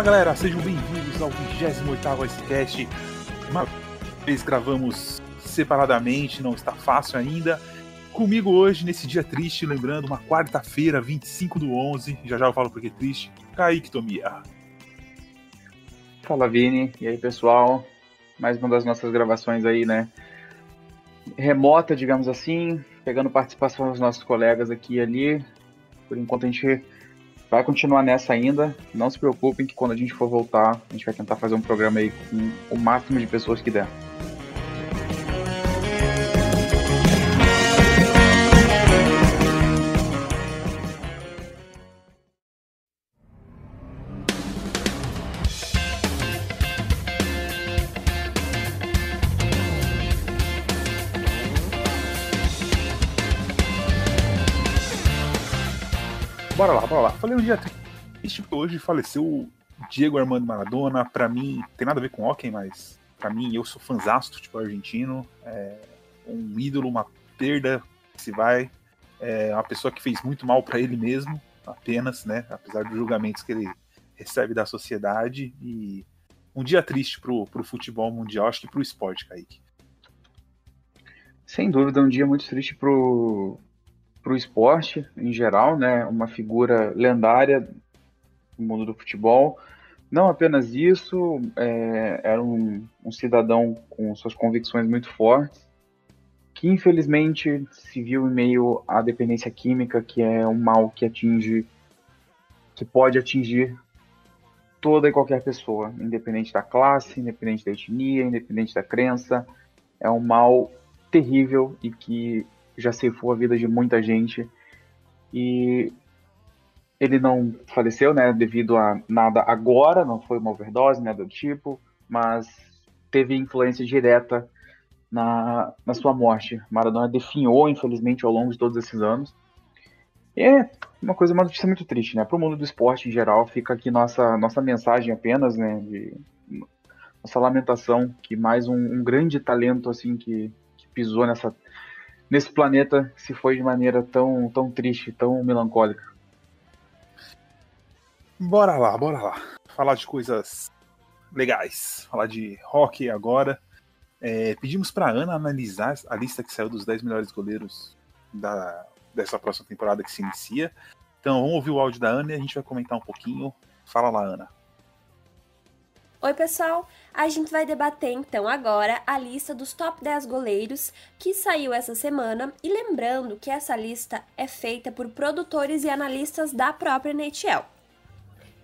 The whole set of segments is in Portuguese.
Fala galera, sejam bem-vindos ao 28º Icecast. Uma vez gravamos separadamente, não está fácil ainda. Comigo hoje, nesse dia triste, lembrando, uma quarta-feira, 25 do 11, já já eu falo porque é triste, Kaique Tomia. Fala Vini, e aí pessoal, mais uma das nossas gravações aí, né, remota, digamos assim, pegando participação dos nossos colegas aqui e ali. Por enquanto a gente vai continuar nessa ainda. Não se preocupem que quando a gente for voltar, a gente vai tentar fazer um programa aí com o máximo de pessoas que der. Bora lá, bora lá. Falei um dia triste porque hoje faleceu Diego Armando Maradona. Pra mim, tem nada a ver com hockey, mas pra mim, eu sou fãzasto, tipo, argentino. É um ídolo, uma perda que se vai. É uma pessoa que fez muito mal para ele mesmo, apenas, né? Apesar dos julgamentos que ele recebe da sociedade. E um dia triste pro, pro futebol mundial, acho que pro esporte, Kaique. Sem dúvida, um dia muito triste pro, para o esporte em geral, né? Uma figura lendária no mundo do futebol. Não apenas isso, é, era um, um, cidadão com suas convicções muito fortes, que infelizmente se viu em meio à dependência química, que é um mal que atinge, que pode atingir toda e qualquer pessoa, independente da classe, independente da etnia, independente da crença. É um mal terrível e que já ceifou a vida de muita gente. E ele não faleceu, né, devido a nada agora, não foi uma overdose, nada do tipo, mas teve influência direta na, na sua morte. Maradona definhou, infelizmente, ao longo de todos esses anos. E é uma coisa, uma notícia muito triste, né? Para o mundo do esporte em geral, fica aqui nossa, nossa mensagem apenas, né? De, nossa lamentação que mais um, um grande talento assim que, que pisou nessa nesse planeta se foi de maneira tão, tão triste, tão melancólica. Bora lá, bora lá. Falar de coisas legais. Falar de hockey agora. É, pedimos para Ana analisar a lista que saiu dos 10 melhores goleiros da, dessa próxima temporada que se inicia. Então vamos ouvir o áudio da Ana e a gente vai comentar um pouquinho. Fala lá, Ana. Oi, pessoal! A gente vai debater então agora a lista dos top 10 goleiros que saiu essa semana e lembrando que essa lista é feita por produtores e analistas da própria NHL.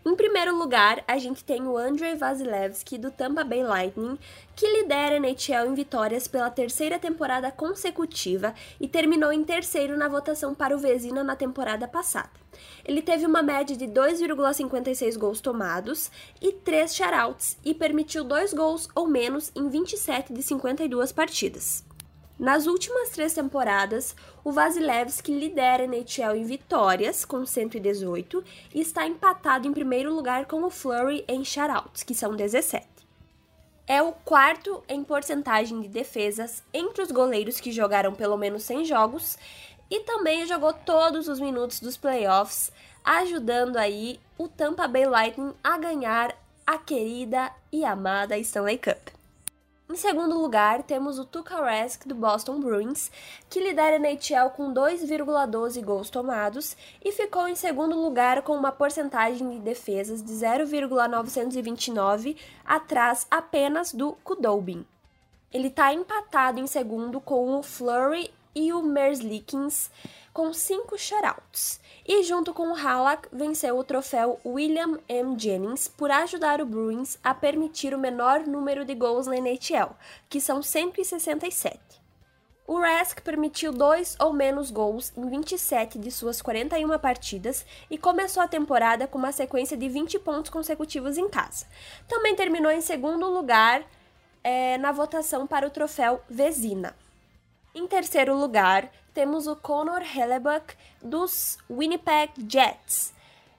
Em primeiro lugar, a gente tem o Andrei Vasilevsky do Tampa Bay Lightning, que lidera a NHL em vitórias pela terceira temporada consecutiva e terminou em terceiro na votação para o Vezina na temporada passada. Ele teve uma média de 2,56 gols tomados e 3 shutouts e permitiu 2 gols ou menos em 27 de 52 partidas. Nas últimas três temporadas, o Vasilevski lidera a NHL em vitórias, com 118, e está empatado em primeiro lugar com o Flurry em shoutouts, que são 17. É o quarto em porcentagem de defesas entre os goleiros que jogaram pelo menos 100 jogos e também jogou todos os minutos dos playoffs, ajudando aí o Tampa Bay Lightning a ganhar a querida e amada Stanley Cup. Em segundo lugar, temos o Tuukka Rask do Boston Bruins, que lidera a NHL com 2,12 gols tomados e ficou em segundo lugar com uma porcentagem de defesas de 0,929, atrás apenas do Kudobin. Ele está empatado em segundo com o Flurry e o Merzlikins, com cinco shutouts. E junto com o Halak, venceu o troféu William M. Jennings por ajudar o Bruins a permitir o menor número de gols na NHL, que são 167. O Rask permitiu dois ou menos gols em 27 de suas 41 partidas e começou a temporada com uma sequência de 20 pontos consecutivos em casa. Também terminou em segundo lugar é, na votação para o troféu Vezina. Em terceiro lugar, temos o Connor Hellebuck dos Winnipeg Jets.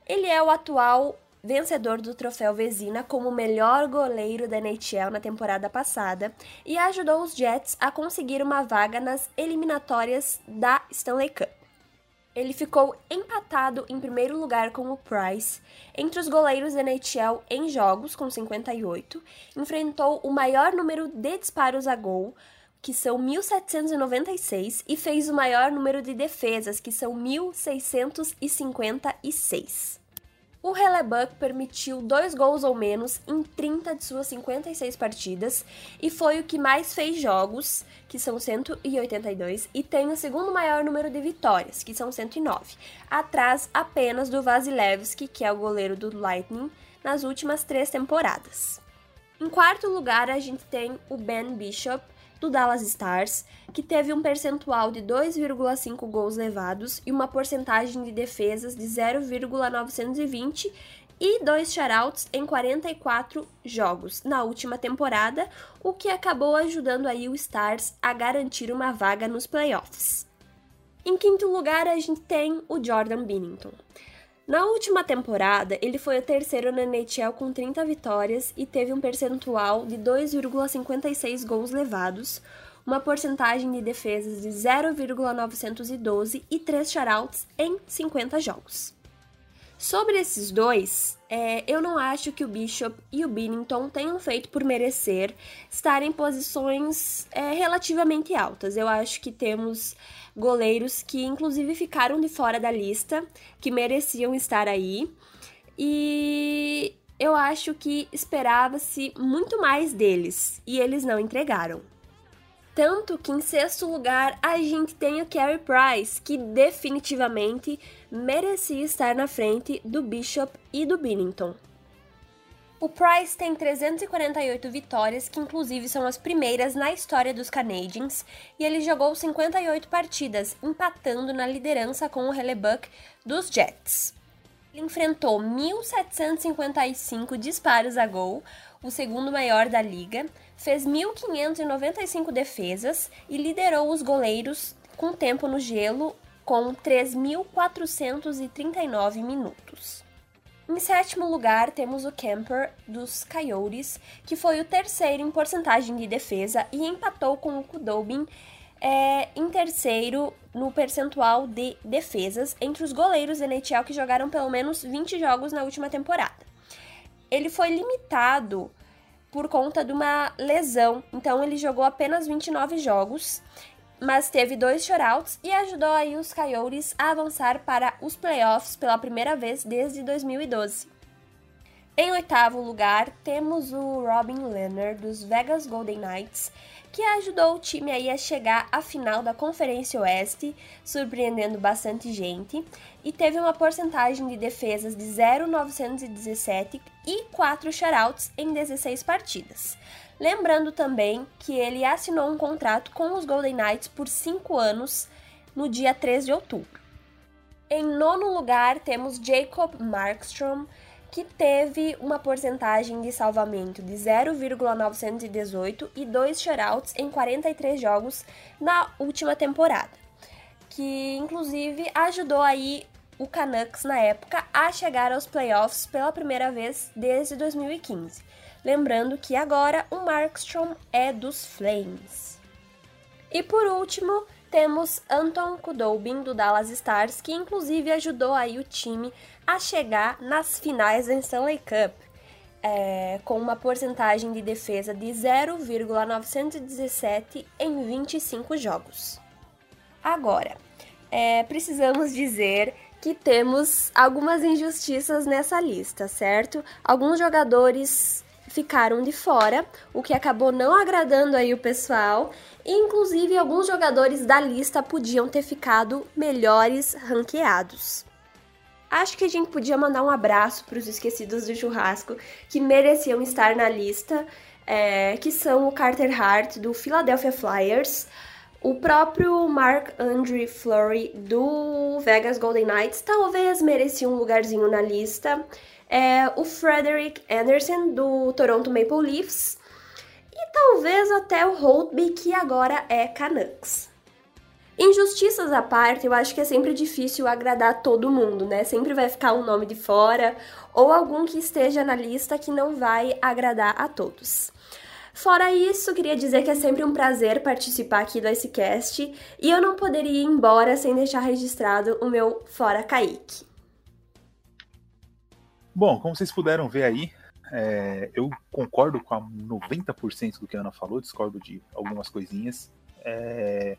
Ele é o atual vencedor do troféu Vezina como melhor goleiro da NHL na temporada passada e ajudou os Jets a conseguir uma vaga nas eliminatórias da Stanley Cup. Ele ficou empatado em primeiro lugar com o Price entre os goleiros da NHL em jogos, com 58. Enfrentou o maior número de disparos a gol, que são 1.796, e fez o maior número de defesas, que são 1.656. O Hellebuck permitiu dois gols ou menos em 30 de suas 56 partidas e foi o que mais fez jogos, que são 182, e tem o segundo maior número de vitórias, que são 109, atrás apenas do Vasilevski, que é o goleiro do Lightning, nas últimas três temporadas. Em quarto lugar, a gente tem o Ben Bishop, do Dallas Stars, que teve um percentual de 2,5 gols levados e uma porcentagem de defesas de 0,920 e dois shoutouts em 44 jogos na última temporada, o que acabou ajudando aí o Stars a garantir uma vaga nos playoffs. Em quinto lugar, a gente tem o Jordan Binnington. Na última temporada, ele foi o terceiro na NHL com 30 vitórias e teve um percentual de 2,56 gols levados, uma porcentagem de defesas de 0,912 e 3 shutouts em 50 jogos. Sobre esses dois, é, eu não acho que o Bishop e o Binnington tenham feito por merecer estar em posições é, relativamente altas. Eu acho que temos goleiros que, inclusive, ficaram de fora da lista, que mereciam estar aí. E eu acho que esperava-se muito mais deles e eles não entregaram. Tanto que em sexto lugar a gente tem o Carey Price, que definitivamente merecia estar na frente do Bishop e do Binnington. O Price tem 348 vitórias, que inclusive são as primeiras na história dos Canadiens, e ele jogou 58 partidas, empatando na liderança com o Hellebuck dos Jets. Ele enfrentou 1.755 disparos a gol, o segundo maior da liga, fez 1.595 defesas e liderou os goleiros com tempo no gelo com 3.439 minutos. Em sétimo lugar, temos o Camper dos Coyotes, que foi o terceiro em porcentagem de defesa e empatou com o Kudobin é, em terceiro no percentual de defesas entre os goleiros da NHL que jogaram pelo menos 20 jogos na última temporada. Ele foi limitado por conta de uma lesão, então ele jogou apenas 29 jogos, mas teve dois shutouts e ajudou aí os Coyotes a avançar para os playoffs pela primeira vez desde 2012. Em oitavo lugar, temos o Robin Leonard dos Vegas Golden Knights, que ajudou o time aí a chegar à final da Conferência Oeste, surpreendendo bastante gente, e teve uma porcentagem de defesas de 0,917 e 4 shutouts em 16 partidas. Lembrando também que ele assinou um contrato com os Golden Knights por 5 anos no dia 3 de outubro. Em nono lugar, temos Jacob Markstrom, que teve uma porcentagem de salvamento de 0,918 e dois shutouts em 43 jogos na última temporada, que inclusive ajudou aí o Canucks na época a chegar aos playoffs pela primeira vez desde 2015. Lembrando que agora o Markstrom é dos Flames. E por último, temos Anton Kudobin do Dallas Stars, que inclusive ajudou aí o time a chegar nas finais da Stanley Cup, é, com uma porcentagem de defesa de 0,917 em 25 jogos. Agora, é, precisamos dizer que temos algumas injustiças nessa lista, certo? Alguns jogadores ficaram de fora, o que acabou não agradando aí o pessoal. Inclusive, alguns jogadores da lista podiam ter ficado melhores ranqueados. Acho que a gente podia mandar um abraço para os esquecidos do churrasco que mereciam estar na lista, é, que são o Carter Hart do Philadelphia Flyers, o próprio Mark Andre Fleury do Vegas Golden Knights talvez merecia um lugarzinho na lista, é, o Frederick Anderson do Toronto Maple Leafs e talvez até o Holtby que agora é Canucks. Injustiças à parte, eu acho que é sempre difícil agradar todo mundo, né? Sempre vai ficar um nome de fora ou algum que esteja na lista que não vai agradar a todos. Fora isso, queria dizer que é sempre um prazer participar aqui do Icecast e eu não poderia ir embora sem deixar registrado o meu Fora Kaique. Bom, como vocês puderam ver aí, é, eu concordo com a 90% do que a Ana falou, discordo de algumas coisinhas. É,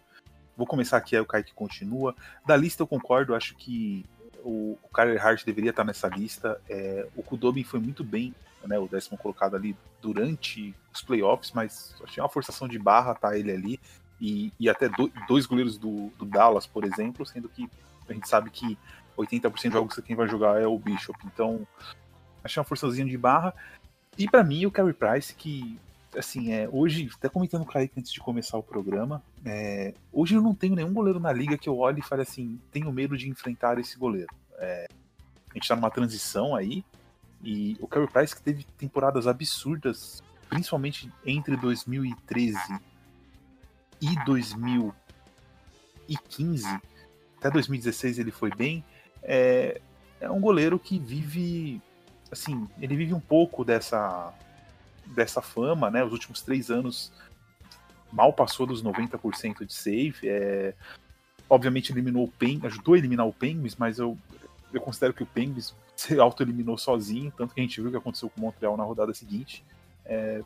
vou começar aqui, aí o Kaique continua. Da lista eu concordo, acho que o, o Kyler Hart deveria estar nessa lista. É, o Kudobin foi muito bem né, o décimo colocado ali durante os playoffs, mas achei uma forçação de barra tá ele ali. E, e até do, dois goleiros do, do, Dallas, por exemplo, sendo que a gente sabe que 80% dos jogos que quem vai jogar é o Bishop. Então, achei uma forçazinha de barra. E para mim, o Carey Price, que, assim, é, hoje, até comentando com o Kaique antes de começar o programa, é, hoje eu não tenho nenhum goleiro na liga que eu olhe e fale assim, tenho medo de enfrentar esse goleiro. É, a gente tá numa transição aí, e o Carey Price que teve temporadas absurdas, principalmente entre 2013 e 2015, até 2016 ele foi bem. É, é um goleiro que vive, assim, ele vive um pouco dessa dessa fama, né? Os últimos três anos mal passou dos 90% de save. É, obviamente eliminou o Pen, ajudou a eliminar o Penguins, mas eu, eu considero que o Penguins se auto-eliminou sozinho, tanto que a gente viu o que aconteceu com o Montreal na rodada seguinte. É...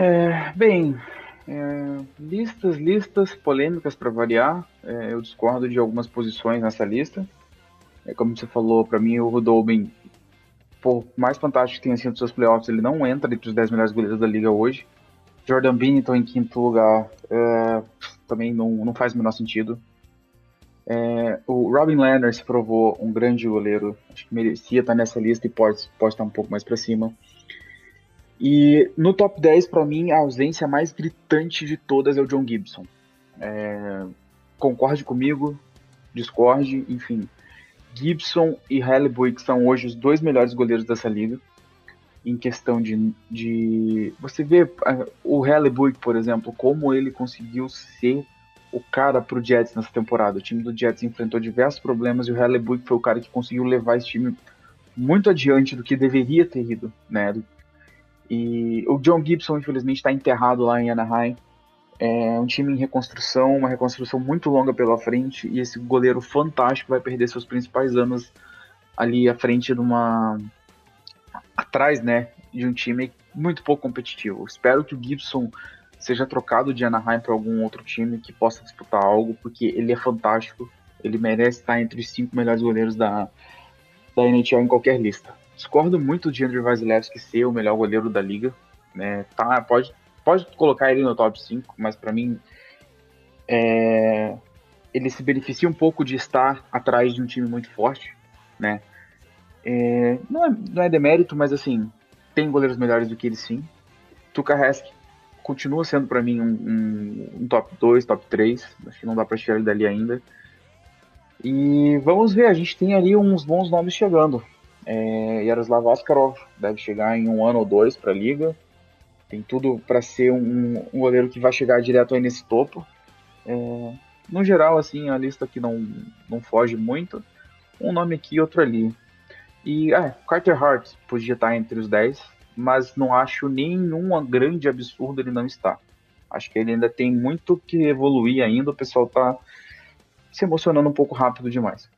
É, bem, é, listas, listas polêmicas para variar. É, eu discordo de algumas posições nessa lista. É, como você falou, para mim o Rudolben, por mais fantástico que tenha sido seus playoffs, ele não entra entre os 10 melhores goleiros da liga hoje. Jordan Binnington em quinto lugar é, também não, não faz o menor sentido. É, o Robin Leonard se provou um grande goleiro, acho que merecia estar nessa lista e pode, pode estar um pouco mais para cima. E no top 10, para mim, a ausência mais gritante de todas é o John Gibson. É, concorde comigo, discorde, enfim. Gibson e Hellebuck são hoje os dois melhores goleiros dessa liga. Em questão de. de você vê o Hellebuck, por exemplo, como ele conseguiu ser o cara pro Jets nessa temporada. O time do Jets enfrentou diversos problemas e o Hellebuck foi o cara que conseguiu levar esse time muito adiante do que deveria ter ido, né? E o John Gibson, infelizmente, está enterrado lá em Anaheim. É um time em reconstrução, uma reconstrução muito longa pela frente, e esse goleiro fantástico vai perder seus principais anos ali à frente de uma. atrás, né? De um time muito pouco competitivo. Espero que o Gibson seja trocado de Anaheim para algum outro time que possa disputar algo, porque ele é fantástico, ele merece estar entre os cinco melhores goleiros da, da NHL em qualquer lista. Discordo muito de Andrew Vasilevski ser o melhor goleiro da liga, né? Tá, pode, pode colocar ele no top 5, mas para mim é, ele se beneficia um pouco de estar atrás de um time muito forte, né? É, não, é, não é demérito, mas assim, tem goleiros melhores do que ele sim. Tuka continua sendo para mim um, um, um, top 2, top 3. Acho que não dá para tirar ele dali ainda. E vamos ver, a gente tem ali uns bons nomes chegando. É, Yaroslav Askarov deve chegar em um ano ou dois para a liga. Tem tudo para ser um, um, goleiro que vai chegar direto aí nesse topo. É, no geral, assim, a lista aqui não, não foge muito. Um nome aqui outro ali. E ah, Carter Hart podia estar entre os 10 mas não acho nenhum grande absurdo ele não estar. Acho que ele ainda tem muito que evoluir ainda, o pessoal tá se emocionando um pouco rápido demais.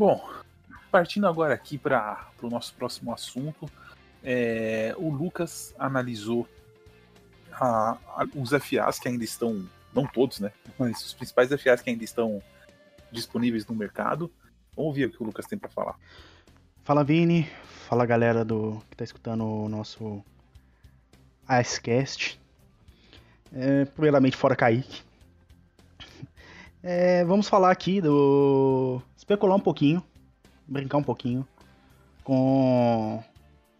Bom, partindo agora aqui para o nosso próximo assunto, é, o Lucas analisou a, a, os FAs que ainda estão, não todos, né? Mas os principais FAs que ainda estão disponíveis no mercado. Vamos ouvir o que o Lucas tem para falar. Fala Vini, fala galera do que tá escutando o nosso Icecast. É, primeiramente, fora Kaique. É, vamos falar aqui do. Especular um pouquinho, brincar um pouquinho com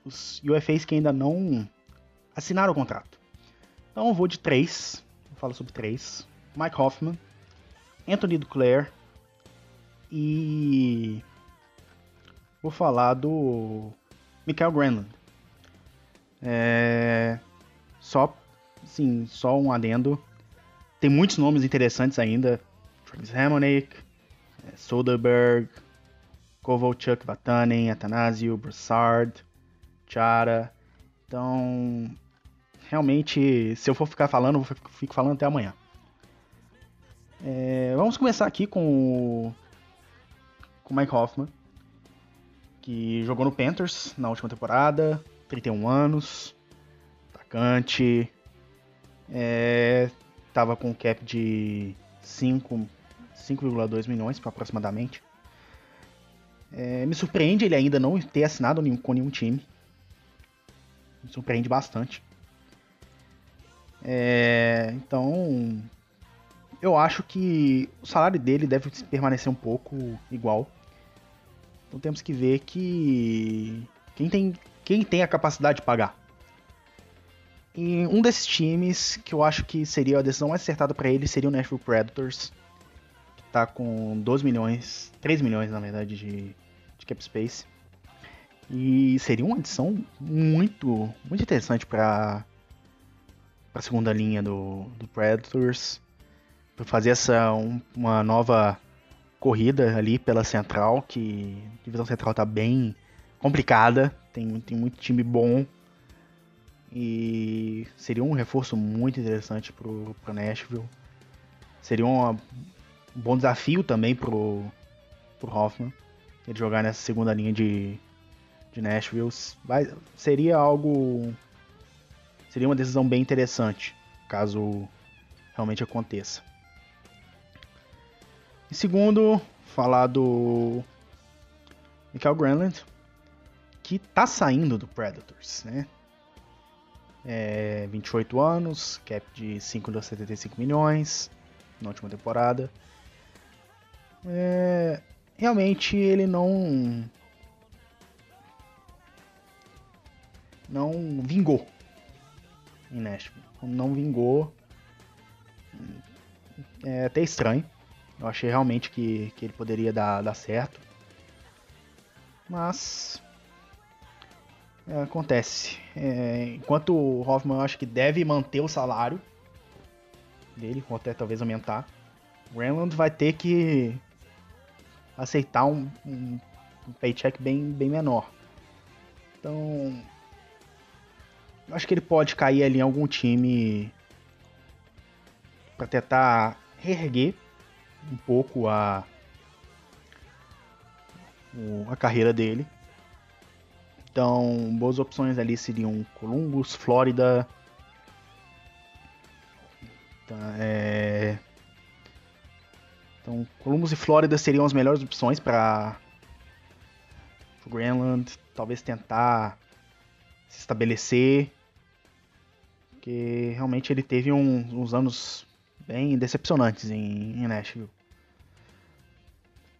os UFAs que ainda não assinaram o contrato. Então eu vou de três, falar sobre três: Mike Hoffman, Anthony Duclair e vou falar do Michael Granlund. É... Só, sim, só um adendo. Tem muitos nomes interessantes ainda. Travis Hamonic, Soderbergh, Kovalchuk, Vatanen, Atanasio, Broussard, Chara. Então, realmente, se eu for ficar falando, eu fico falando até amanhã. É, vamos começar aqui com o Mike Hoffman, que jogou no Panthers na última temporada, 31 anos, atacante, é, tava com um cap de 5,2 milhões aproximadamente. É, me surpreende ele ainda não ter assinado com nenhum time. Me surpreende bastante. É, então, eu acho que o salário dele deve permanecer um pouco igual. Então temos que ver que quem tem, quem tem a capacidade de pagar. E um desses times que eu acho que seria a decisão mais acertada para ele seria o Nashville Predators, tá com 12 milhões, 3 milhões na verdade de, de cap space. E seria uma adição muito, muito interessante para a segunda linha do, do Predators. Para fazer essa um, uma nova corrida ali pela Central, que a divisão Central tá bem complicada, tem, tem muito time bom. E seria um reforço muito interessante pro, pro Nashville. Seria uma, um bom desafio também pro, pro Hoffman. Ele jogar nessa segunda linha de, de Nashville. Vai, seria algo. Seria uma decisão bem interessante, caso realmente aconteça. Em segundo, falar do Michael Granlund, que tá saindo do Predators, né? É, 28 anos, cap de 5,75 milhões na última temporada. É, realmente ele não não vingou em Nashville. Não vingou. É até estranho. Eu achei realmente que, que ele poderia dar, dar certo. Mas. É, acontece. É, enquanto o Hoffman eu acho que deve manter o salário dele, ou até talvez aumentar, o Renland vai ter que aceitar um, um, um paycheck bem, bem menor. Então. Eu acho que ele pode cair ali em algum time para tentar reerguer um pouco a, a carreira dele. Então, boas opções ali seriam Columbus, Flórida. Tá, é... Então, Columbus e Flórida seriam as melhores opções para o Greenland. Talvez tentar se estabelecer. Porque realmente ele teve um, uns anos bem decepcionantes em, em Nashville.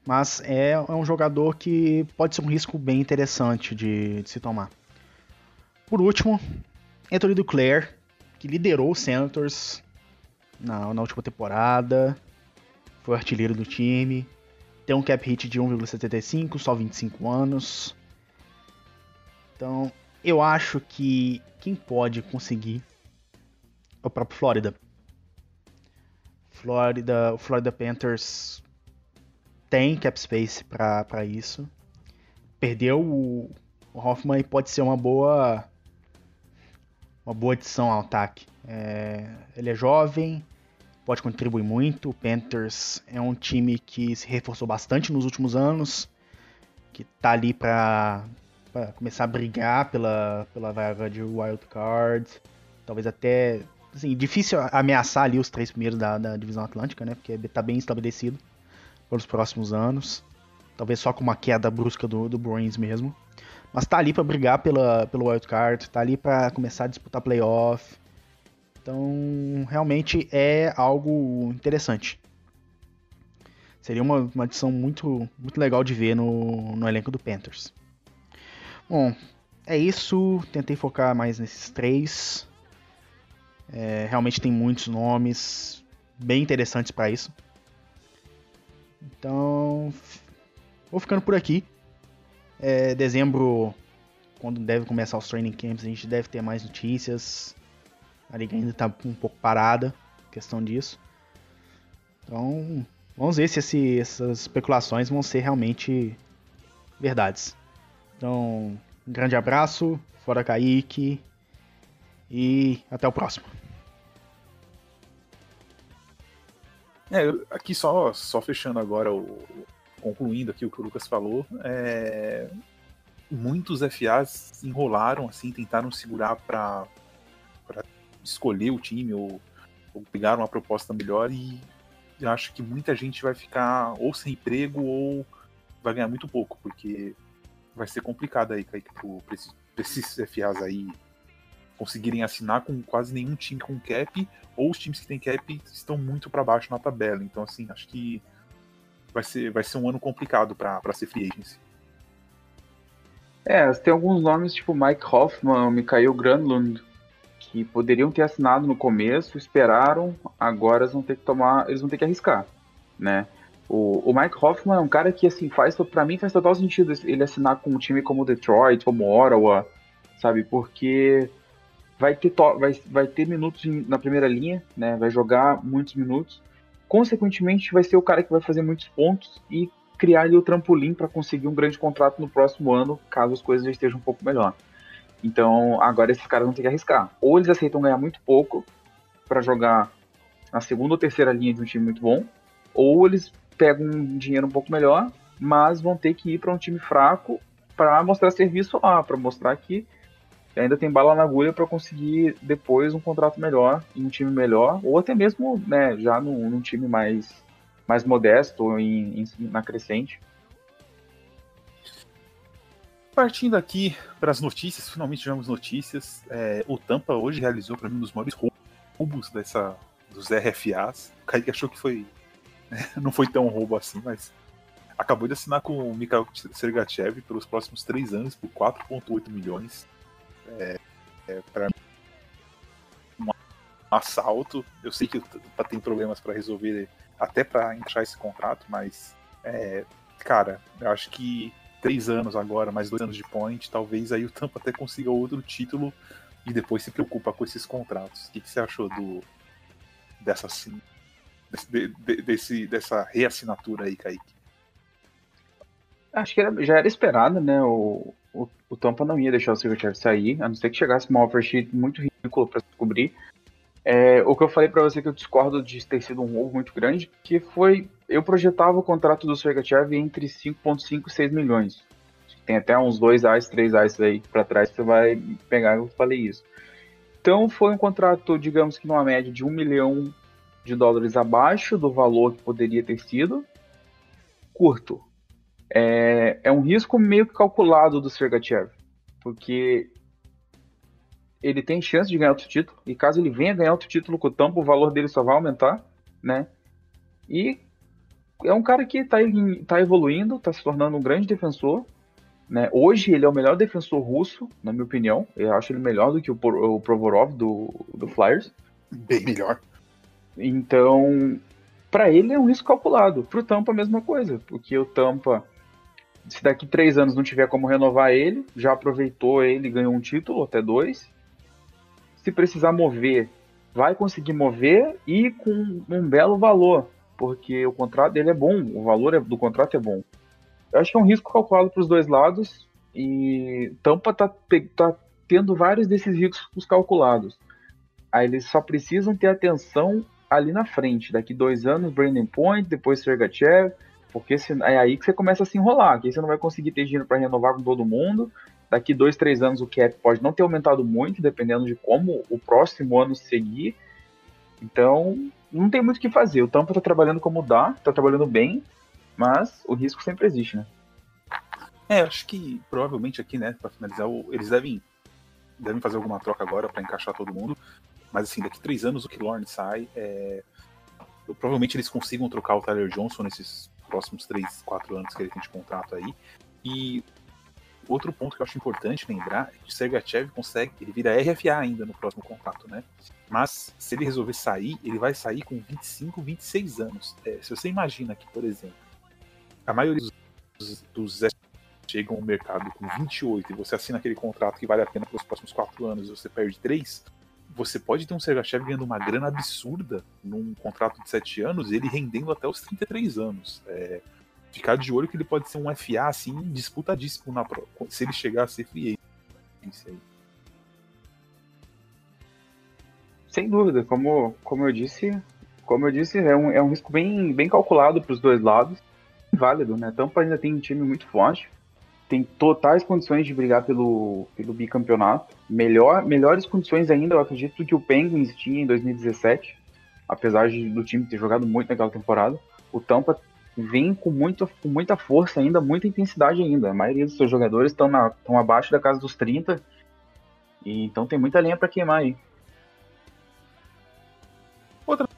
Mas é, é, um jogador que pode ser um risco bem interessante de, de se tomar. Por último, Anthony Duclair, que liderou o Senators na, na última temporada, foi artilheiro do time, tem um cap hit de 1,75, só 25 anos. Então, eu acho que quem pode conseguir é o próprio Flórida. Florida, o Florida Panthers tem cap space para isso. Perdeu o, o Hoffman e pode ser uma boa uma boa adição ao ataque. É, ele é jovem, pode contribuir muito. O Panthers é um time que se reforçou bastante nos últimos anos, que tá ali para começar a brigar pela, pela vaga de wild card, talvez até assim, difícil ameaçar ali os três primeiros da, da divisão atlântica, né? Porque tá bem estabelecido pelos próximos anos. Talvez só com uma queda brusca do, do Bruins mesmo. Mas tá ali para brigar pela, pelo wildcard, tá ali para começar a disputar playoff. Então, realmente é algo interessante. Seria uma, uma adição muito, muito legal de ver no, no elenco do Panthers. Bom, é isso. Tentei focar mais nesses três. É, realmente tem muitos nomes bem interessantes para isso. Então, vou ficando por aqui. É, dezembro, quando deve começar os training camps, a gente deve ter mais notícias. A liga ainda está um pouco parada, questão disso. Então, vamos ver se esse, essas especulações vão ser realmente verdades. Então, um grande abraço, fora Kaique, e até o próximo. É, aqui só, só fechando agora, o, concluindo aqui o que o Lucas falou, é, muitos FAs enrolaram, assim, tentaram segurar para escolher o time ou, ou pegar uma proposta melhor e acho que muita gente vai ficar ou sem emprego ou vai ganhar muito pouco, porque vai ser complicado aí, para esses FAs aí conseguirem assinar com quase nenhum time com cap, ou os times que têm cap estão muito para baixo na tabela. Então, assim, acho que vai ser, vai ser um ano complicado para ser free agency. É, tem alguns nomes tipo Mike Hoffman, Mikhail Granlund, que poderiam ter assinado no começo, esperaram, agora eles vão ter que tomar, eles vão ter que arriscar, né? O, o Mike Hoffman é um cara que, assim, faz, para mim faz total sentido ele assinar com um time como Detroit, como Ottawa, sabe? Porque vai ter, vai, vai ter minutos na primeira linha, né? Vai jogar muitos minutos. Consequentemente, vai ser o cara que vai fazer muitos pontos e criar ali o trampolim para conseguir um grande contrato no próximo ano, caso as coisas estejam um pouco melhor. Então, agora esses caras vão ter que arriscar. Ou eles aceitam ganhar muito pouco para jogar na segunda ou terceira linha de um time muito bom, ou eles pegam um dinheiro um pouco melhor, mas vão ter que ir para um time fraco para mostrar serviço lá, para mostrar que ainda tem bala na agulha para conseguir depois um contrato melhor em um time melhor, ou até mesmo né, já num, num time mais, mais modesto em, em, na crescente. Partindo aqui para as notícias, finalmente tivemos notícias. É, o Tampa hoje realizou para mim um dos maiores roubos dessa, dos RFAs. O Kaique achou que foi. não foi tão roubo assim, mas acabou de assinar com o Mikhail Sergachev pelos próximos três anos por 4,8 milhões é, é para um assalto. Eu sei que tem problemas para resolver, até para encaixar esse contrato, mas, é, cara, eu acho que três anos agora, mais dois anos de point, talvez aí o Tampa até consiga outro título e depois se preocupa com esses contratos. O que, que você achou do dessa desse, desse, dessa reassinatura aí, Kaique? Acho que era, já era esperado, né? O, o, o Tampa não ia deixar o Silverchair sair, a não ser que chegasse uma offer sheet muito ridícula para descobrir. É, o que eu falei para você que eu discordo de ter sido um roubo muito grande, que foi eu projetava o contrato do Sergachev entre 5.5 e 6 milhões. Tem até uns 2 reais, 3 reais aí para trás você vai pegar, eu falei isso. Então foi um contrato, digamos que numa média de 1 milhão de dólares abaixo do valor que poderia ter sido. Curto, é, é um risco meio que calculado do Sergachev, porque ele tem chance de ganhar outro título, e caso ele venha ganhar outro título com o Tampa, o valor dele só vai aumentar, né? E é um cara que está tá evoluindo, está se tornando um grande defensor, né? Hoje ele é o melhor defensor russo, na minha opinião. Eu acho ele melhor do que o, o Provorov do, do Flyers. Bem melhor. Então, para ele é um risco calculado. Para o Tampa, a mesma coisa, porque o Tampa se daqui três anos não tiver como renovar ele, já aproveitou ele, ganhou um título, até dois. Se precisar mover, vai conseguir mover e com um belo valor, porque o contrato dele é bom, o valor é, do contrato é bom. Eu acho que é um risco calculado para os dois lados e Tampa tá, tá tendo vários desses riscos calculados. Aí eles só precisam ter atenção ali na frente. Daqui dois anos, Brandon Point, depois Sergachev, porque é aí que você começa a se enrolar, que aí você não vai conseguir ter dinheiro para renovar com todo mundo. Daqui dois, três anos o cap pode não ter aumentado muito, dependendo de como o próximo ano seguir. Então, não tem muito o que fazer. O Tampa está trabalhando como dá, está trabalhando bem, mas o risco sempre existe, né? É, acho que provavelmente aqui, né, para finalizar, eles devem, devem fazer alguma troca agora para encaixar todo mundo. Mas assim, daqui três anos o Killorn sai. É... Provavelmente eles consigam trocar o Tyler Johnson nesses próximos 3, 4 anos que ele tem de contrato aí. E outro ponto que eu acho importante lembrar é que o Sergachev consegue, ele vira RFA ainda no próximo contrato, né? Mas se ele resolver sair, ele vai sair com 25, 26 anos. É, se você imagina que, por exemplo, a maioria dos, dos chegam ao mercado com 28 e você assina aquele contrato que vale a pena pelos próximos 4 anos e você perde 3, você pode ter um Sergachev ganhando uma grana absurda num contrato de 7 anos, ele rendendo até os 33 anos. É, ficar de olho que ele pode ser um FA assim disputadíssimo na se ele chegar a ser free agent. Sem dúvida, como, como eu disse, como eu disse, é um, é um risco bem, bem calculado para os dois lados, válido, né? Tampa ainda tem um time muito forte, tem totais condições de brigar pelo, pelo bicampeonato, melhor, melhores condições ainda, eu acredito, que o Penguins tinha em 2017, apesar de, do time ter jogado muito naquela temporada. O Tampa vem com, muito, com muita força ainda, muita intensidade ainda. A maioria dos seus jogadores estão abaixo da casa dos 30, e, então tem muita lenha para queimar aí. Outra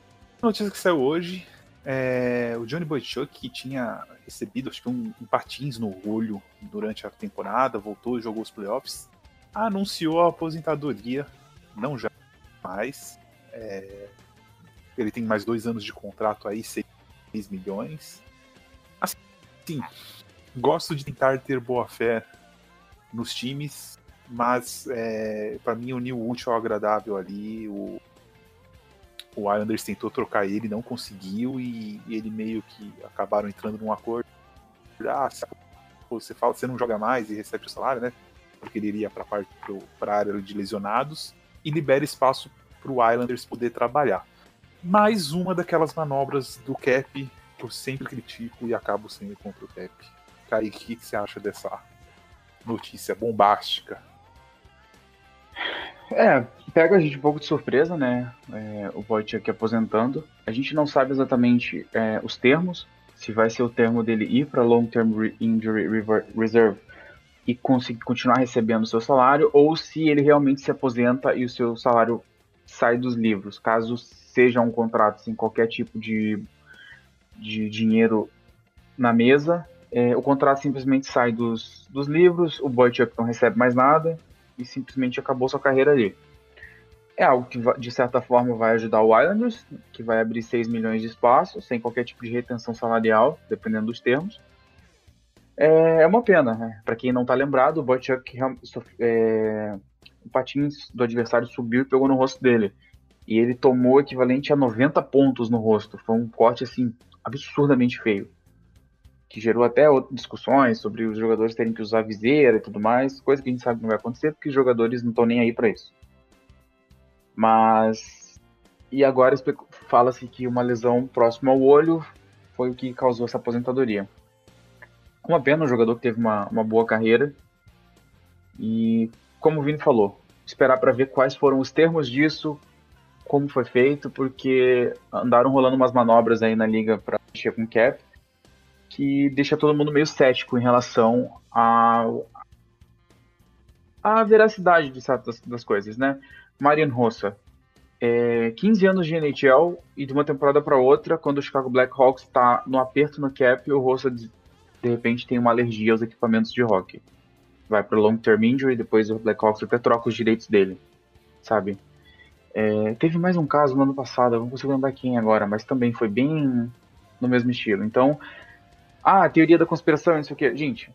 notícia que saiu hoje é o Johnny Boychuk, que tinha recebido acho que um, um patins no olho durante a temporada, voltou e jogou os playoffs, anunciou a aposentadoria, não já mais. É, ele tem mais dois anos de contrato aí, 6 milhões. Assim, gosto de tentar ter boa fé nos times, mas é, para mim o New útil ao agradável ali, o, o Islanders tentou trocar ele, não conseguiu, e, e ele meio que acabaram entrando num acordo. Ah, você fala, você não joga mais e recebe o salário, né? Porque ele iria para a área de lesionados e libera espaço para o Islanders poder trabalhar. Mais uma daquelas manobras do Cap eu sempre critico e acabo sendo contra o Cap. Kaique, o que você acha dessa notícia bombástica? É, pega a gente um pouco de surpresa, né? É, o Wojciech aposentando. A gente não sabe exatamente é, os termos, se vai ser o termo dele ir para Long Term Injury Reserve e conseguir continuar recebendo o seu salário, ou se ele realmente se aposenta e o seu salário sai dos livros, caso seja um contrato sem qualquer tipo de, de dinheiro na mesa. É, o contrato simplesmente sai dos, dos livros, o Boychuk não recebe mais nada, e simplesmente acabou sua carreira ali. É algo que, de certa forma, vai ajudar o Islanders, que vai abrir 6 milhões de espaço, sem qualquer tipo de retenção salarial, dependendo dos termos. É, é uma pena, né? Para quem não está lembrado, o Boychuk, é, o patins do adversário subiu e pegou no rosto dele. E ele tomou equivalente a 90 pontos no rosto. Foi um corte, assim, absurdamente feio que gerou até discussões sobre os jogadores terem que usar viseira e tudo mais, coisa que a gente sabe que não vai acontecer porque os jogadores não estão nem aí para isso. Mas e agora fala-se que uma lesão próxima ao olho foi o que causou essa aposentadoria. Uma pena, um jogador que teve uma, uma boa carreira. E como o Vini falou, esperar para ver quais foram os termos disso, como foi feito, porque andaram rolando umas manobras aí na liga para mexer com cap que deixa todo mundo meio cético em relação à a, a, veracidade de certas das coisas, né? Marian Rossa, é, 15 anos de NHL e de uma temporada para outra, quando o Chicago Blackhawks está no aperto no cap, o Rossa de, de repente tem uma alergia aos equipamentos de hockey. Vai para long term injury, depois o Blackhawks até troca os direitos dele, sabe? É, teve mais um caso no ano passado, eu não consigo lembrar quem agora, mas também foi bem no mesmo estilo. Então, ah, teoria da conspiração, isso aqui. Gente,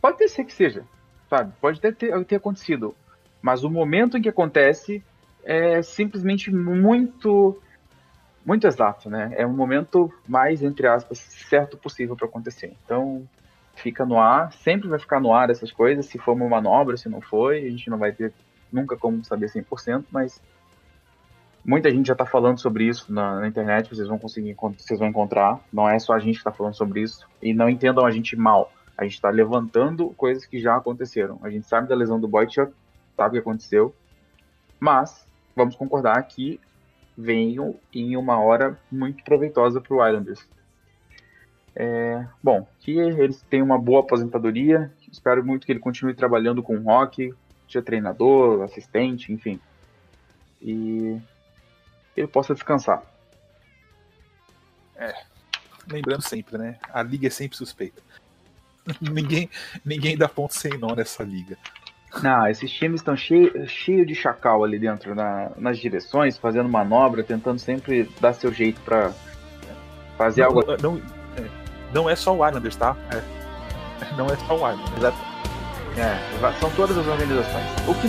pode ter ser que seja, sabe? Pode até ter, ter acontecido. Mas o momento em que acontece é simplesmente muito muito exato, né? É um momento mais, entre aspas, certo possível para acontecer. Então, fica no ar, sempre vai ficar no ar essas coisas, se for uma manobra, se não foi, a gente não vai ter nunca como saber 100%, mas Muita gente já está falando sobre isso na, na, internet, vocês vão conseguir, vocês vão encontrar. Não é só a gente que está falando sobre isso. E não entendam a gente mal. A gente está levantando coisas que já aconteceram. A gente sabe da lesão do Boychuk, sabe o que aconteceu. Mas vamos concordar que venham em uma hora muito proveitosa para o Islanders. É, bom, que eles tenham uma boa aposentadoria. Espero muito que ele continue trabalhando com rock, seja treinador, assistente, enfim. E ele possa descansar. É, lembrando sempre, né? A liga é sempre suspeita. ninguém, ninguém dá ponto sem nó nessa liga. Não, esses times estão cheios cheio de chacal ali dentro, na, nas direções, fazendo manobra, tentando sempre dar seu jeito para fazer não, algo. Não, é, não é só o Islanders, tá? É, não é só o Islanders. É, são todas as organizações. O que,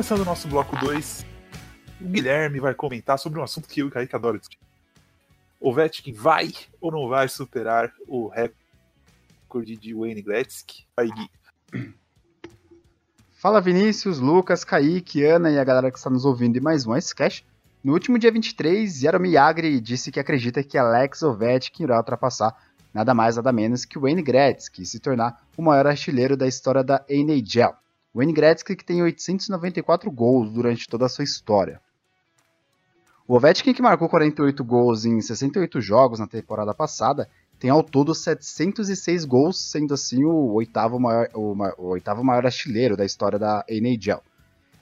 Começando o nosso bloco 2, o Guilherme vai comentar sobre um assunto que eu e o Kaique adoram discutir. O Vetkin vai ou não vai superar o recorde de Wayne Gretzky? Vai, Gui. Fala Vinícius, Lucas, Kaique, Ana e a galera que está nos ouvindo em mais um Icecast. No último dia 23, Jaromir Jagr disse que acredita que Alex Ovechkin irá ultrapassar nada mais nada menos que Wayne Gretzky e se tornar o maior artilheiro da história da NHL. Wayne Gretzky que tem 894 gols durante toda a sua história. O Ovechkin, que marcou 48 gols em 68 jogos na temporada passada, tem ao todo 706 gols, sendo assim o oitavo maior, o, o oitavo maior artilheiro da história da NHL.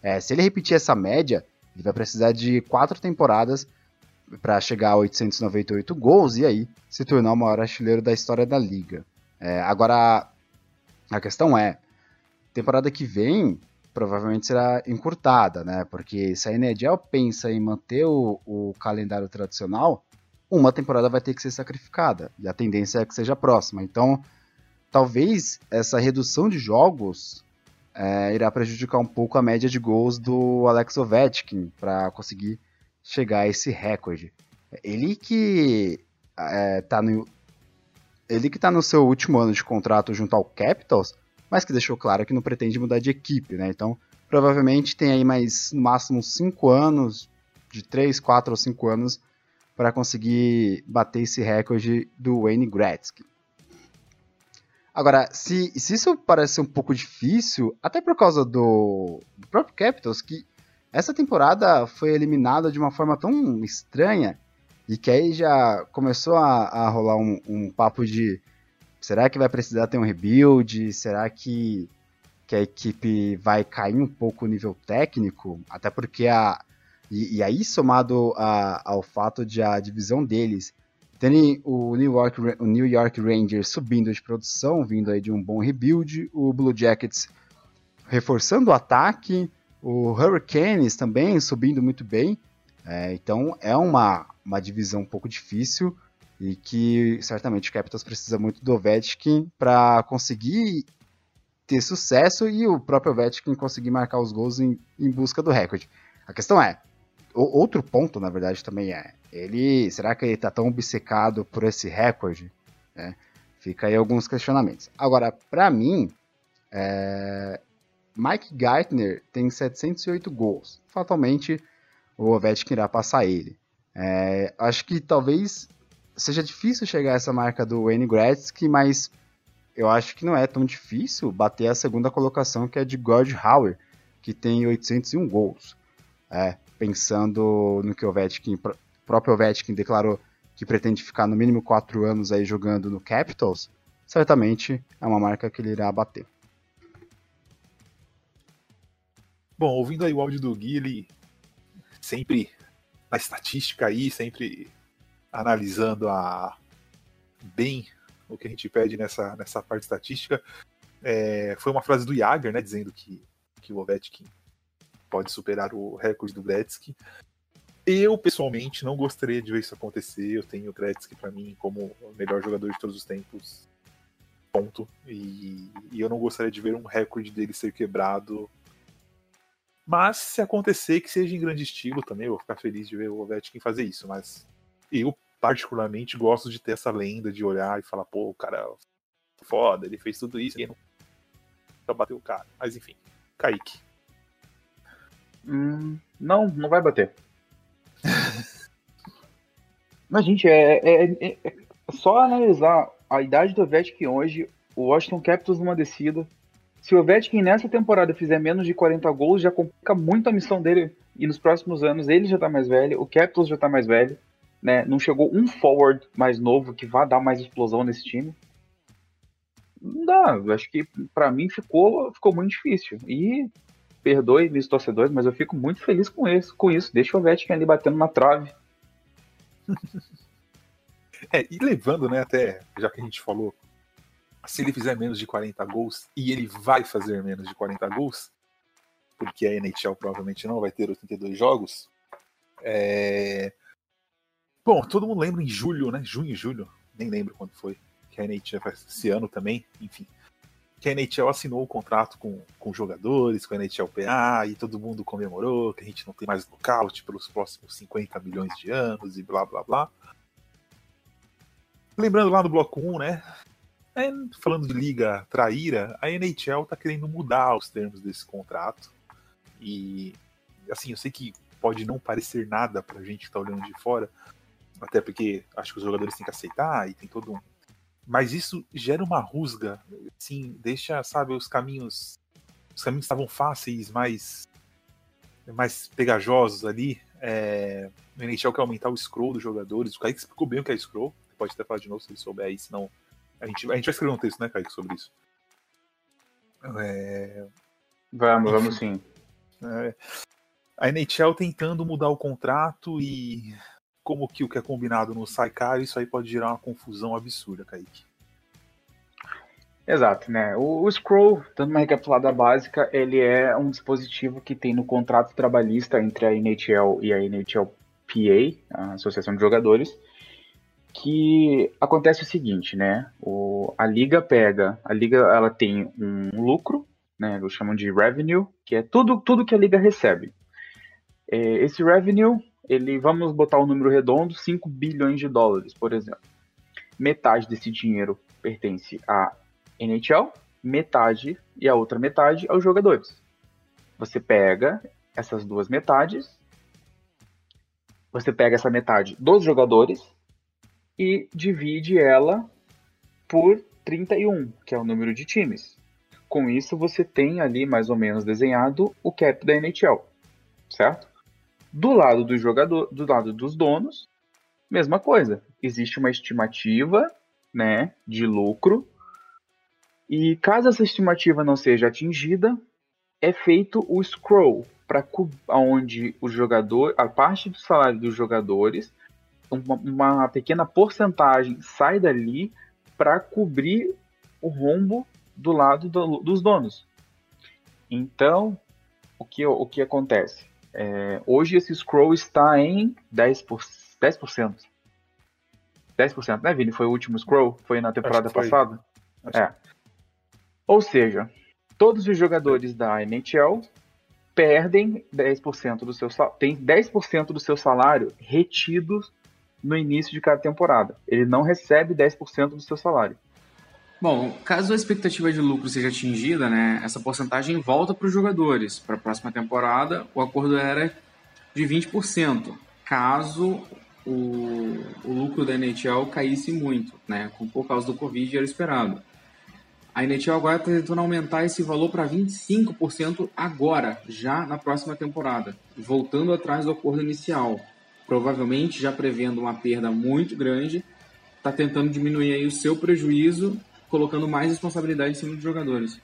É, se ele repetir essa média, ele vai precisar de quatro temporadas para chegar a 898 gols e aí se tornar o maior artilheiro da história da liga. É, agora, a questão é, temporada que vem provavelmente será encurtada, né? Porque se a NHL pensa em manter o, o, calendário tradicional, uma temporada vai ter que ser sacrificada. E a tendência é que seja próxima. Então, talvez essa redução de jogos é, irá prejudicar um pouco a média de gols do Alex Ovechkin para conseguir chegar a esse recorde. Ele que é, tá no ele que tá no seu último ano de contrato junto ao Capitals, mas que deixou claro que não pretende mudar de equipe, né? Então, provavelmente tem aí mais, no máximo, 5 anos, de 3, 4 ou 5 anos, para conseguir bater esse recorde do Wayne Gretzky. Agora, se, se isso parece um pouco difícil, até por causa do, do próprio Capitals, que essa temporada foi eliminada de uma forma tão estranha, e que aí já começou a, a rolar um, um papo de Será que vai precisar ter um rebuild? Será que, que a equipe vai cair um pouco o nível técnico? Até porque a. E, e aí, somado a, ao fato de a divisão deles terem o New, York, o New York Rangers subindo de produção, vindo aí de um bom rebuild, o Blue Jackets reforçando o ataque, o Hurricanes também subindo muito bem. É, então é uma, uma divisão um pouco difícil e que certamente o Capitals precisa muito do Ovechkin para conseguir ter sucesso e o próprio Ovechkin conseguir marcar os gols em, em busca do recorde. A questão é, o, outro ponto na verdade também é, ele será que ele está tão obcecado por esse recorde? É, fica aí alguns questionamentos. Agora, para mim, é, Mike Geithner tem 708 gols. Fatalmente, o Ovechkin irá passar ele. É, acho que talvez seja difícil chegar a essa marca do Wayne Gretzky, mas eu acho que não é tão difícil bater a segunda colocação, que é de Gord Hauer, que tem 801 gols. É, pensando no que o o próprio Ovechkin declarou que pretende ficar no mínimo 4 anos aí jogando no Capitals, certamente é uma marca que ele irá bater. Bom, ouvindo aí o áudio do Gui, ele sempre na estatística aí, sempre analisando a bem o que a gente pede nessa, nessa parte estatística, é, foi uma frase do Jagger, né, dizendo que, que o Ovechkin pode superar o recorde do Gretzky. Eu, pessoalmente, não gostaria de ver isso acontecer. Eu tenho o Gretzky, para mim, como o melhor jogador de todos os tempos. Ponto. E, e, eu não gostaria de ver um recorde dele ser quebrado. Mas, se acontecer, que seja em grande estilo também, eu vou ficar feliz de ver o Ovechkin fazer isso. Mas eu particularmente gosto de ter essa lenda de olhar e falar, pô, o cara é foda, ele fez tudo isso e não pra bater o cara. Mas enfim, Kaique. Hum, não, não vai bater. Mas, gente, é, é, é, é, só analisar a idade do Ovechkin hoje, o Washington Capitals numa descida. Se o Ovechkin nessa temporada fizer menos de 40 gols, já complica muito a missão dele. E nos próximos anos ele já tá mais velho, o Capitals já tá mais velho. Né? Não chegou um forward mais novo que vá dar mais explosão nesse time. Não dá, acho que para mim ficou, ficou muito difícil. E perdoe meus torcedores, mas eu fico muito feliz com isso. Com isso. Deixa o Ovechkin ali batendo na trave. É, e levando, né, até, já que a gente falou, se ele fizer menos de 40 gols, e ele vai fazer menos de 40 gols, porque a NHL provavelmente não vai ter 82 jogos, é... Bom, todo mundo lembra em julho, né? Junho, julho, nem lembro quando foi, que a NHL esse ano também, enfim. Que a NHL assinou o contrato com, com jogadores, com a NHLPA, e todo mundo comemorou que a gente não tem mais lockout pelos próximos 50 milhões de anos e blá blá blá. Lembrando lá no bloco 1, né? É, falando de liga traíra, a NHL tá querendo mudar os termos desse contrato. E assim, eu sei que pode não parecer nada pra gente que tá olhando de fora, até porque acho que os jogadores têm que aceitar e tem todo um. Mas isso gera uma rusga, assim, deixa, sabe, os caminhos. Os caminhos estavam fáceis, mais, mais pegajosos ali. É, o NHL quer aumentar o scroll dos jogadores. O Kaique explicou bem o que é scroll pode até falar de novo se ele souber aí, senão. A gente, a gente vai escrever um texto, né, Kaique, sobre isso. É... Vamos, vamos sim. É... A NHL tentando mudar o contrato e como que o que é combinado não sai caro, isso aí pode gerar uma confusão absurda, Kaique. Exato, né? O, o Scroll, dando uma recapitulada básica, ele é um dispositivo que tem no contrato trabalhista entre a NHL e a NHLPA, a Associação de Jogadores, que acontece o seguinte, né? O, a liga pega, a liga ela tem um lucro, né? Eles chamam de revenue, que é tudo, tudo que a liga recebe. É, esse revenue, ele, vamos botar o um número redondo, 5 bilhões de dólares, por exemplo. Metade desse dinheiro pertence à NHL, metade e a outra metade aos jogadores. Você pega essas duas metades, você pega essa metade dos jogadores e divide ela por 31, que é o número de times. Com isso, você tem ali mais ou menos desenhado o cap da NHL, certo? Do lado do jogador, do lado dos donos, mesma coisa. Existe uma estimativa, né, de lucro. E caso essa estimativa não seja atingida, é feito o scroll para onde o jogador, a parte do salário dos jogadores uma, uma pequena porcentagem sai dali para cobrir o rombo do lado do, dos donos. Então, o que, o que acontece? É, hoje esse scroll está em 10%. 10%. 10%, né, Vini? Foi o último scroll? Foi na temporada passada? É. Ou seja, todos os jogadores da NHL perdem 10% do seu tem 10% do seu salário retidos no início de cada temporada. Ele não recebe 10% do seu salário. Bom, caso a expectativa de lucro seja atingida, né, essa porcentagem volta para os jogadores. Para a próxima temporada, o acordo era de 20%, caso o, o lucro da NHL caísse muito, né, por causa do Covid era esperado. A NHL agora está tentando aumentar esse valor para 25% agora, já na próxima temporada, voltando atrás do acordo inicial provavelmente já prevendo uma perda muito grande, está tentando diminuir aí o seu prejuízo, colocando mais responsabilidade em cima dos jogadores.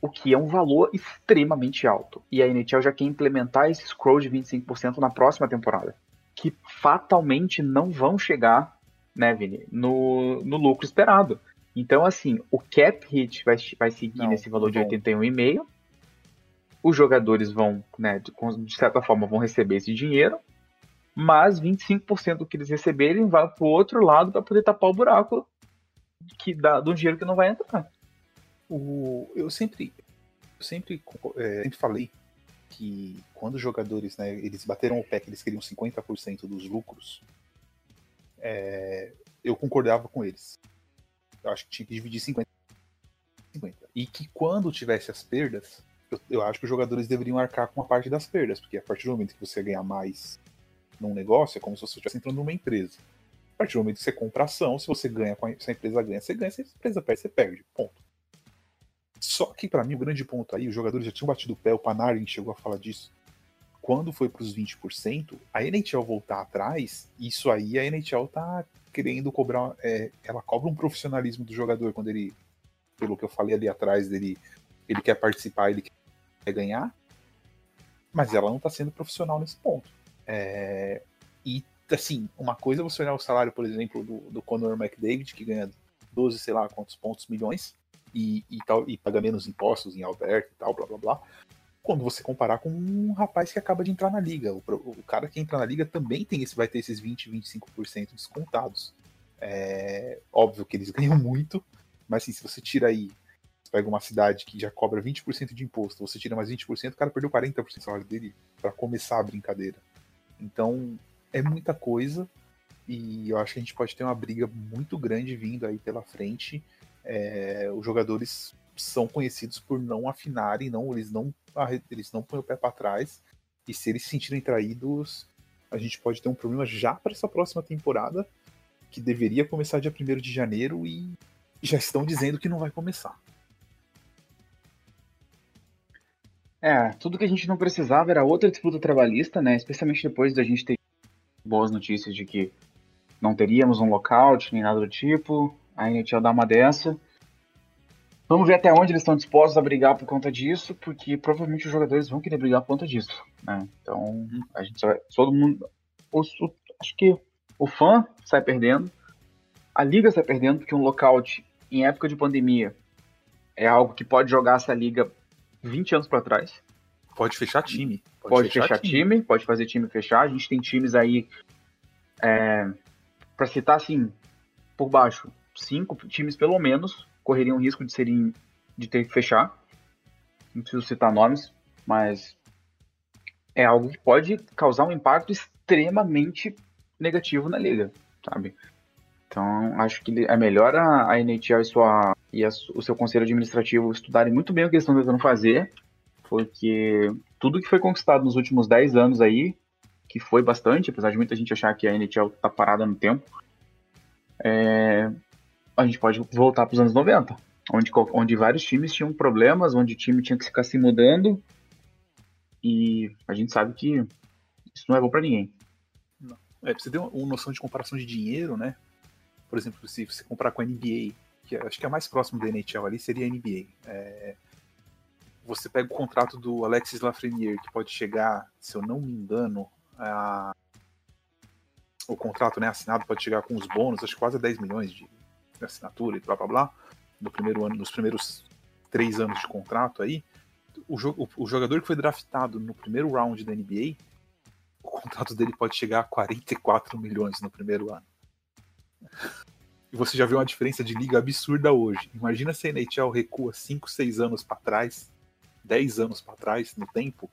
O que é um valor extremamente alto. E a NHL já quer implementar esse scroll de 25% na próxima temporada. Que fatalmente não vão chegar, né, Vini, no, no lucro esperado. Então, assim, o cap hit vai, vai seguir não, nesse valor de 81,5. Os jogadores vão, né, de, de certa forma, vão receber esse dinheiro mas 25% do que eles receberem vai para o outro lado para poder tapar o buraco que dá do dinheiro que não vai entrar. O, eu sempre, eu sempre, é, sempre falei que quando os jogadores, né, eles bateram o pé que eles queriam 50% dos lucros, é, eu concordava com eles. Eu acho que tinha que dividir 50, 50. E que quando tivesse as perdas, eu, eu acho que os jogadores deveriam arcar com uma parte das perdas, porque a partir do momento que você ganhar mais num negócio, é como se você estivesse entrando numa empresa. Partir do momento que você compra ação, se você ganha, se a empresa ganha, você ganha, se a empresa perde, você perde. Ponto. Só que, para mim, o grande ponto aí, os jogadores já tinham batido o pé, o Panarin chegou a falar disso. quando foi para os 20%, a NHL voltar atrás, isso aí a NHL tá querendo cobrar. É, ela cobra um profissionalismo do jogador quando ele, pelo que eu falei ali atrás, dele, ele quer participar, ele quer ganhar, mas ela não tá sendo profissional nesse ponto. É, e assim, uma coisa é você olhar o salário, por exemplo, do, do Conor McDavid, que ganha 12, sei lá quantos pontos milhões, e, e, tal, e paga menos impostos em Alberta e tal, blá blá blá quando você comparar com um rapaz que acaba de entrar na liga. O, o cara que entra na liga também tem esse, vai ter esses 20, 25% descontados. É, óbvio que eles ganham muito, mas assim, se você tira aí, você pega uma cidade que já cobra 20% de imposto, você tira mais 20%, o cara perdeu 40% do salário dele para começar a brincadeira. Então, é muita coisa e eu acho que a gente pode ter uma briga muito grande vindo aí pela frente. É, os jogadores são conhecidos por não afinarem, não, eles não eles não põem o pé para trás. E se eles se sentirem traídos, a gente pode ter um problema já para essa próxima temporada, que deveria começar dia 1 de janeiro e já estão dizendo que não vai começar. É, tudo que a gente não precisava era outra disputa trabalhista, né? Especialmente depois da gente ter boas notícias de que não teríamos um lockout nem nada do tipo. A NHL dá uma dessa. Vamos ver até onde eles estão dispostos a brigar por conta disso, porque provavelmente os jogadores vão querer brigar por conta disso. Né? Então, a gente vai. Todo mundo. O, acho que o fã sai perdendo, a liga sai perdendo, porque um lockout em época de pandemia é algo que pode jogar essa liga 20 anos para trás. Pode fechar time. Pode, pode fechar, time. time. pode fazer time fechar. A gente tem times aí, é, para citar assim, por baixo, cinco times pelo menos correriam risco de serem de ter que fechar. Não preciso citar nomes, mas é algo que pode causar um impacto extremamente negativo na liga, sabe? Então, acho que é melhor a, a NHL e, sua, e a, o seu conselho administrativo estudarem muito bem o que eles estão tentando fazer, porque tudo que foi conquistado nos últimos 10 anos aí, que foi bastante, apesar de muita gente achar que a NHL está parada no tempo, é, a gente pode voltar para os anos 90, onde, onde vários times tinham problemas, onde o time tinha que ficar se mudando. E a gente sabe que isso não é bom para ninguém. É, você ter uma, uma noção de comparação de dinheiro, né? Por exemplo, se você comparar com a NBA, que acho que é mais próximo da NHL ali, seria a NBA. É, você pega o contrato do Alexis Lafreniere, que pode chegar, se eu não me engano, a, o contrato né, assinado pode chegar com os bônus, acho que quase 10 milhões de, assinatura e blá blá blá, no primeiro ano, nos primeiros três anos de contrato aí, o, o, o jogador que foi draftado no primeiro round da NBA, o contrato dele pode chegar a 44 milhões no primeiro ano. E você já viu uma diferença de liga absurda hoje. Imagina se a NHL recua 5, 6 anos para trás, 10 anos para trás no tempo,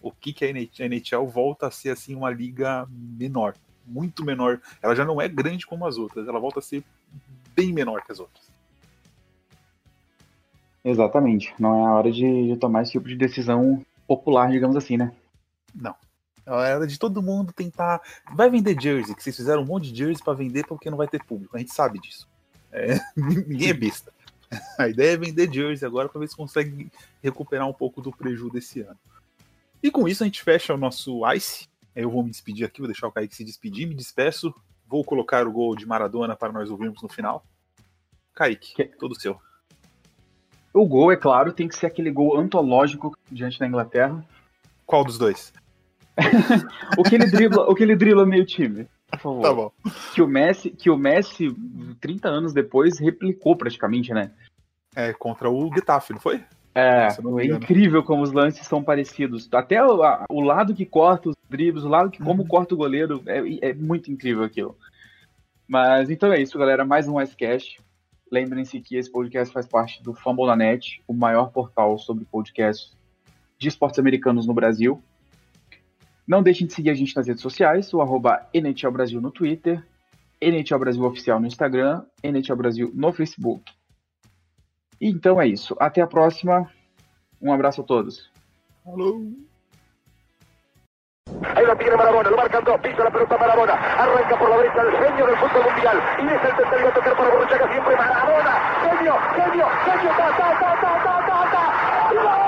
o que, que a NHL volta a ser assim uma liga menor, muito menor. Ela já não é grande como as outras, ela volta a ser bem menor que as outras. Exatamente. Não é a hora de, de tomar esse tipo de decisão popular, digamos assim, né? Não. É hora de todo mundo tentar. Vai vender jersey, que vocês fizeram um monte de jersey para vender porque não vai ter público. A gente sabe disso. É... Ninguém é besta. A ideia é vender jersey agora para ver se consegue recuperar um pouco do prejuízo desse ano. E com isso a gente fecha o nosso Ice. Eu vou me despedir aqui, vou deixar o Kaique se despedir, me despeço. Vou colocar o gol de Maradona para nós ouvirmos no final. Kaique, que... todo seu. O gol, é claro, tem que ser aquele gol antológico diante da Inglaterra. Qual dos dois? o, que ele dribla, o que ele dribla meio time. Por favor. Tá bom. Que o Messi, que o Messi 30 anos depois replicou praticamente, né? É, contra o Getafe, não foi? É, é incrível como os lances são parecidos. Até o, a, o lado que corta os dribles, o lado que como uhum. corta o goleiro, é, é, muito incrível aquilo. Mas então é isso, galera. Mais um Icecast. Lembrem-se que esse podcast faz parte do Fambonanet, o maior portal sobre podcasts de esportes americanos no Brasil. Não deixem de seguir a gente nas redes sociais, o arroba NHL Brasil no Twitter, NHL Brasil Oficial no Instagram, NHL Brasil no Facebook. Então é isso. Até a próxima. Um abraço a todos. Falou. Ahí lo tiene Marabona, lo marcan dos, pisa la pelota Marabona, arranca por la derecha el genio del fútbol mundial, y es el tercero a tocar para Borruchaga siempre Marabona, genio, genio, genio, ta, ta, ta, ta, ta, ta, ta,